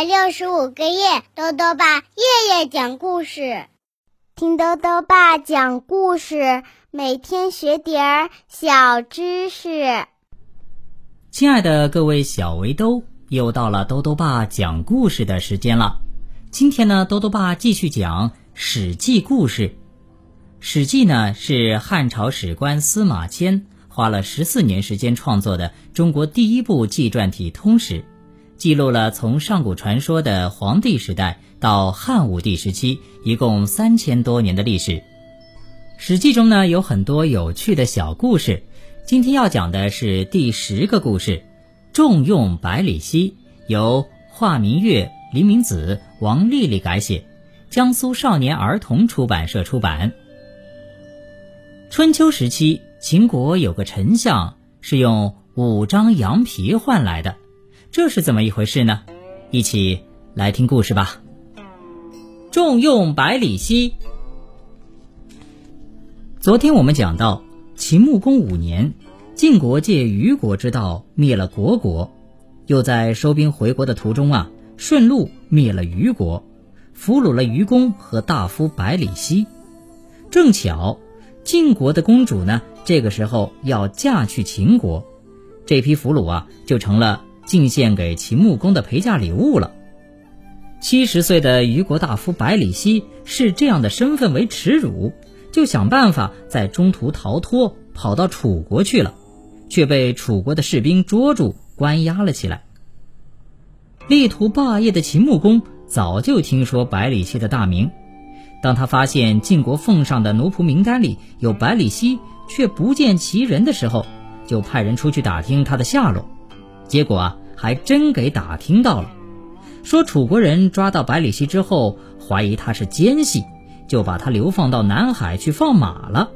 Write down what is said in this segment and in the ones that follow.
百六十五个夜，豆豆爸夜夜讲故事，听豆豆爸讲故事，每天学点儿小知识。亲爱的各位小围兜，又到了豆豆爸讲故事的时间了。今天呢，豆豆爸继续讲《史记》故事。《史记》呢是汉朝史官司马迁花了十四年时间创作的中国第一部纪传体通史。记录了从上古传说的黄帝时代到汉武帝时期，一共三千多年的历史。史记中呢有很多有趣的小故事，今天要讲的是第十个故事——重用百里奚，由华明月、黎明子、王丽丽改写，江苏少年儿童出版社出版。春秋时期，秦国有个丞相是用五张羊皮换来的。这是怎么一回事呢？一起来听故事吧。重用百里奚。昨天我们讲到，秦穆公五年，晋国借虞国之道灭了虢国，又在收兵回国的途中啊，顺路灭了虞国，俘虏了虞公和大夫百里奚。正巧，晋国的公主呢，这个时候要嫁去秦国，这批俘虏啊，就成了。进献给秦穆公的陪嫁礼物了。七十岁的虞国大夫百里奚视这样的身份为耻辱，就想办法在中途逃脱，跑到楚国去了，却被楚国的士兵捉住，关押了起来。力图霸业的秦穆公早就听说百里奚的大名，当他发现晋国奉上的奴仆名单里有百里奚，却不见其人的时候，就派人出去打听他的下落。结果啊，还真给打听到了，说楚国人抓到百里奚之后，怀疑他是奸细，就把他流放到南海去放马了。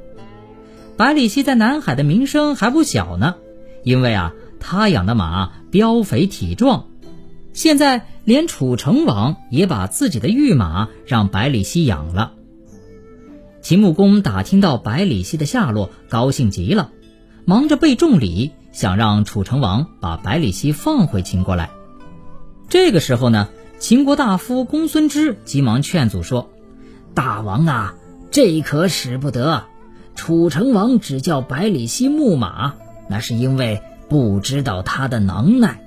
百里奚在南海的名声还不小呢，因为啊，他养的马膘肥体壮，现在连楚成王也把自己的御马让百里奚养了。秦穆公打听到百里奚的下落，高兴极了，忙着备重礼。想让楚成王把百里奚放回秦国来。这个时候呢，秦国大夫公孙支急忙劝阻说：“大王啊，这可使不得。楚成王只叫百里奚牧马，那是因为不知道他的能耐。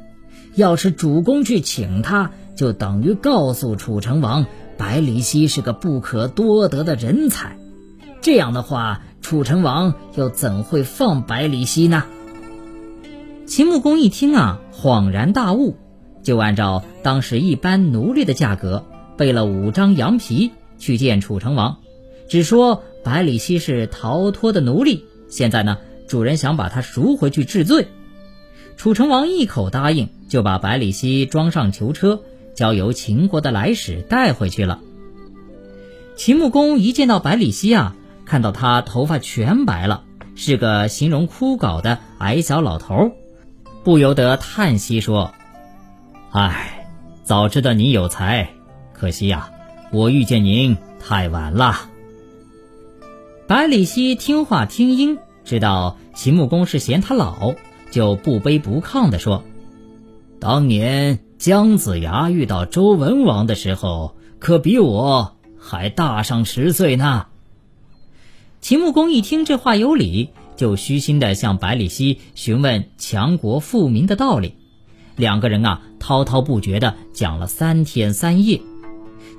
要是主公去请他，就等于告诉楚成王百里奚是个不可多得的人才。这样的话，楚成王又怎会放百里奚呢？”秦穆公一听啊，恍然大悟，就按照当时一般奴隶的价格，备了五张羊皮去见楚成王，只说百里奚是逃脱的奴隶，现在呢，主人想把他赎回去治罪。楚成王一口答应，就把百里奚装上囚车，交由秦国的来使带回去了。秦穆公一见到百里奚啊，看到他头发全白了，是个形容枯槁的矮小老头。不由得叹息说：“唉，早知道你有才，可惜呀，我遇见您太晚了。”百里奚听话听音，知道秦穆公是嫌他老，就不卑不亢地说：“当年姜子牙遇到周文王的时候，可比我还大上十岁呢。”秦穆公一听这话有理。就虚心地向百里奚询问强国富民的道理，两个人啊滔滔不绝地讲了三天三夜。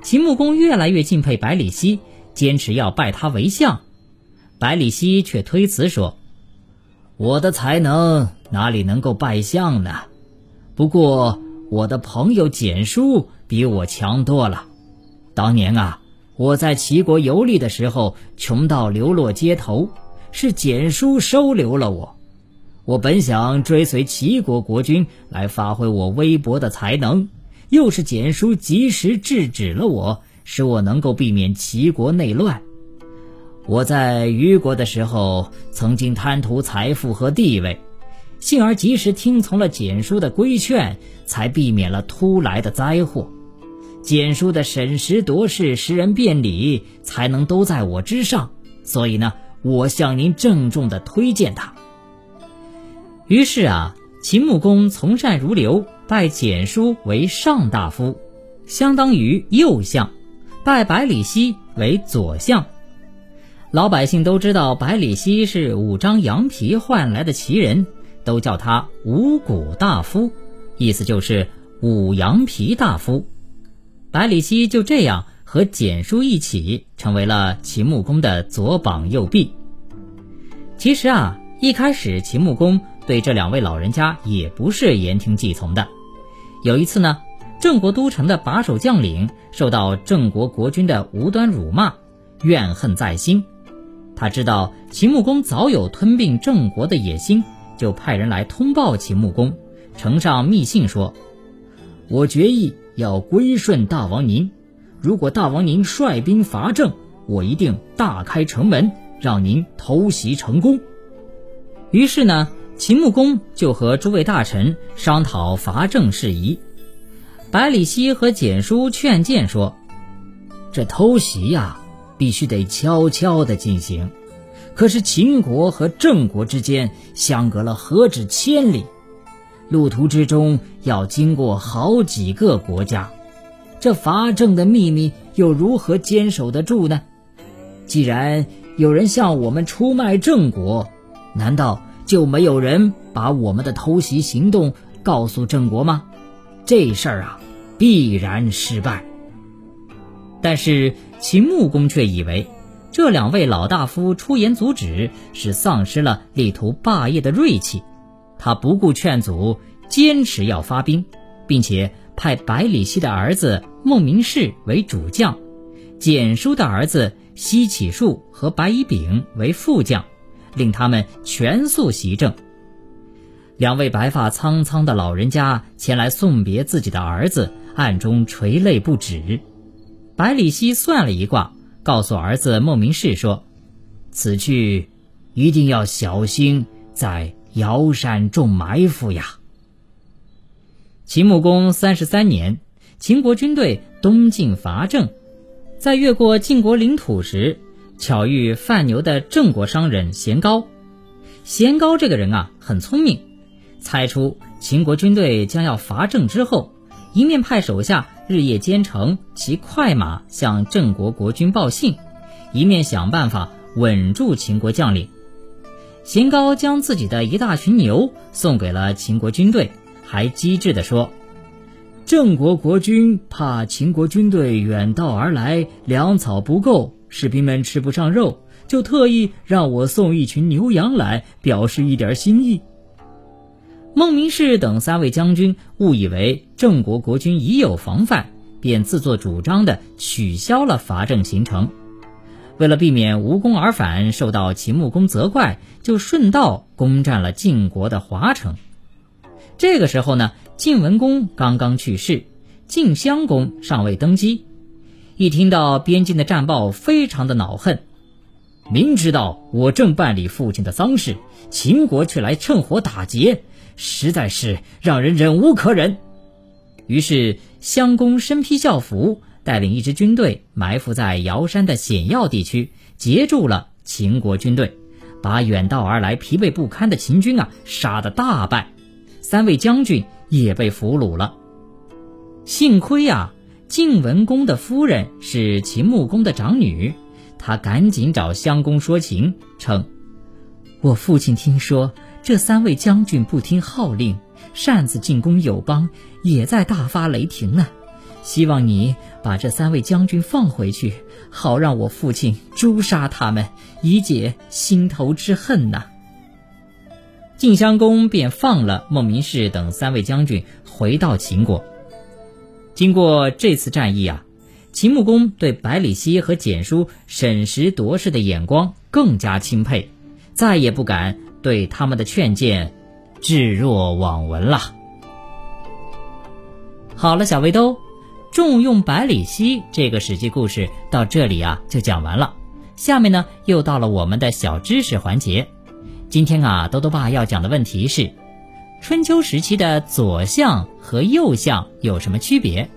秦穆公越来越敬佩百里奚，坚持要拜他为相。百里奚却推辞说：“我的才能哪里能够拜相呢？不过我的朋友简叔比我强多了。当年啊，我在齐国游历的时候，穷到流落街头。”是简叔收留了我，我本想追随齐国国君来发挥我微薄的才能，又是简叔及时制止了我，使我能够避免齐国内乱。我在虞国的时候，曾经贪图财富和地位，幸而及时听从了简叔的规劝，才避免了突来的灾祸。简叔的审时度势、识人辨理，才能都在我之上，所以呢。我向您郑重的推荐他。于是啊，秦穆公从善如流，拜简叔为上大夫，相当于右相，拜百里奚为左相。老百姓都知道百里奚是五张羊皮换来的奇人，都叫他五谷大夫，意思就是五羊皮大夫。百里奚就这样和简书一起成为了秦穆公的左膀右臂。其实啊，一开始秦穆公对这两位老人家也不是言听计从的。有一次呢，郑国都城的把守将领受到郑国国君的无端辱骂，怨恨在心。他知道秦穆公早有吞并郑国的野心，就派人来通报秦穆公，呈上密信说：“我决意要归顺大王您，如果大王您率兵伐郑，我一定大开城门，让您偷袭成功。”于是呢，秦穆公就和诸位大臣商讨伐郑事宜。百里奚和简书劝谏说：“这偷袭呀。”必须得悄悄地进行，可是秦国和郑国之间相隔了何止千里，路途之中要经过好几个国家，这伐郑的秘密又如何坚守得住呢？既然有人向我们出卖郑国，难道就没有人把我们的偷袭行动告诉郑国吗？这事儿啊，必然失败。但是。秦穆公却以为，这两位老大夫出言阻止，是丧失了力图霸业的锐气。他不顾劝阻，坚持要发兵，并且派百里奚的儿子孟明视为主将，简书的儿子西乞术和白乙丙为副将，令他们全速袭郑。两位白发苍苍的老人家前来送别自己的儿子，暗中垂泪不止。百里奚算了一卦，告诉儿子孟明视说：“此去一定要小心，在瑶山中埋伏呀。”秦穆公三十三年，秦国军队东进伐郑，在越过晋国领土时，巧遇贩牛的郑国商人咸高。咸高这个人啊，很聪明，猜出秦国军队将要伐郑之后，一面派手下。日夜兼程，骑快马向郑国国君报信，一面想办法稳住秦国将领。邢高将自己的一大群牛送给了秦国军队，还机智地说：“郑国国君怕秦国军队远道而来，粮草不够，士兵们吃不上肉，就特意让我送一群牛羊来，表示一点心意。”孟明视等三位将军误以为郑国国君已有防范，便自作主张地取消了伐郑行程。为了避免无功而返，受到秦穆公责怪，就顺道攻占了晋国的华城。这个时候呢，晋文公刚刚去世，晋襄公尚未登基。一听到边境的战报，非常的恼恨。明知道我正办理父亲的丧事，秦国却来趁火打劫。实在是让人忍无可忍。于是襄公身披校服，带领一支军队埋伏在瑶山的险要地区，截住了秦国军队，把远道而来疲惫不堪的秦军啊杀得大败，三位将军也被俘虏了。幸亏啊，晋文公的夫人是秦穆公的长女，她赶紧找襄公说情，称：“我父亲听说。”这三位将军不听号令，擅自进攻友邦，也在大发雷霆呢。希望你把这三位将军放回去，好让我父亲诛杀他们，以解心头之恨呐。晋襄公便放了孟明视等三位将军，回到秦国。经过这次战役啊，秦穆公对百里奚和简书审时度势的眼光更加钦佩，再也不敢。对他们的劝谏置若罔闻了。好了，小围兜，重用百里奚这个史记故事到这里啊就讲完了。下面呢又到了我们的小知识环节。今天啊，兜兜爸要讲的问题是：春秋时期的左相和右相有什么区别？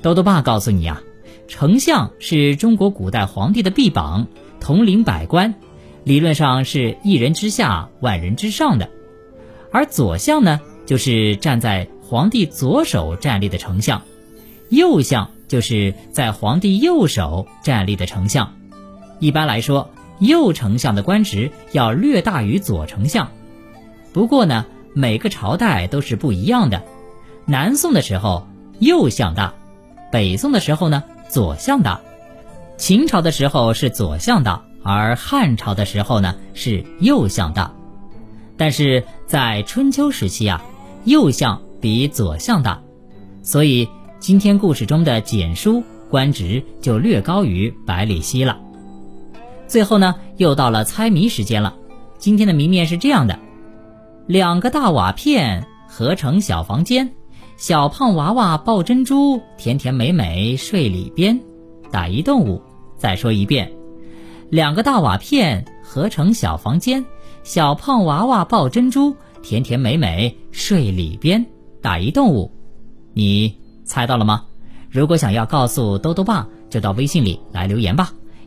兜兜爸告诉你啊，丞相是中国古代皇帝的臂膀，统领百官。理论上是一人之下，万人之上的，而左相呢，就是站在皇帝左手站立的丞相，右相就是在皇帝右手站立的丞相。一般来说，右丞相的官职要略大于左丞相。不过呢，每个朝代都是不一样的。南宋的时候，右相大；北宋的时候呢，左相大；秦朝的时候是左相大，而汉朝的时候呢是右相大。但是在春秋时期啊，右相比左相大，所以今天故事中的简书官职就略高于百里奚了。最后呢，又到了猜谜时间了。今天的谜面是这样的：两个大瓦片合成小房间，小胖娃娃抱珍珠，甜甜美美睡里边。打一动物。再说一遍：两个大瓦片合成小房间。小胖娃娃抱珍珠，甜甜美美睡里边。打一动物，你猜到了吗？如果想要告诉兜兜爸，就到微信里来留言吧。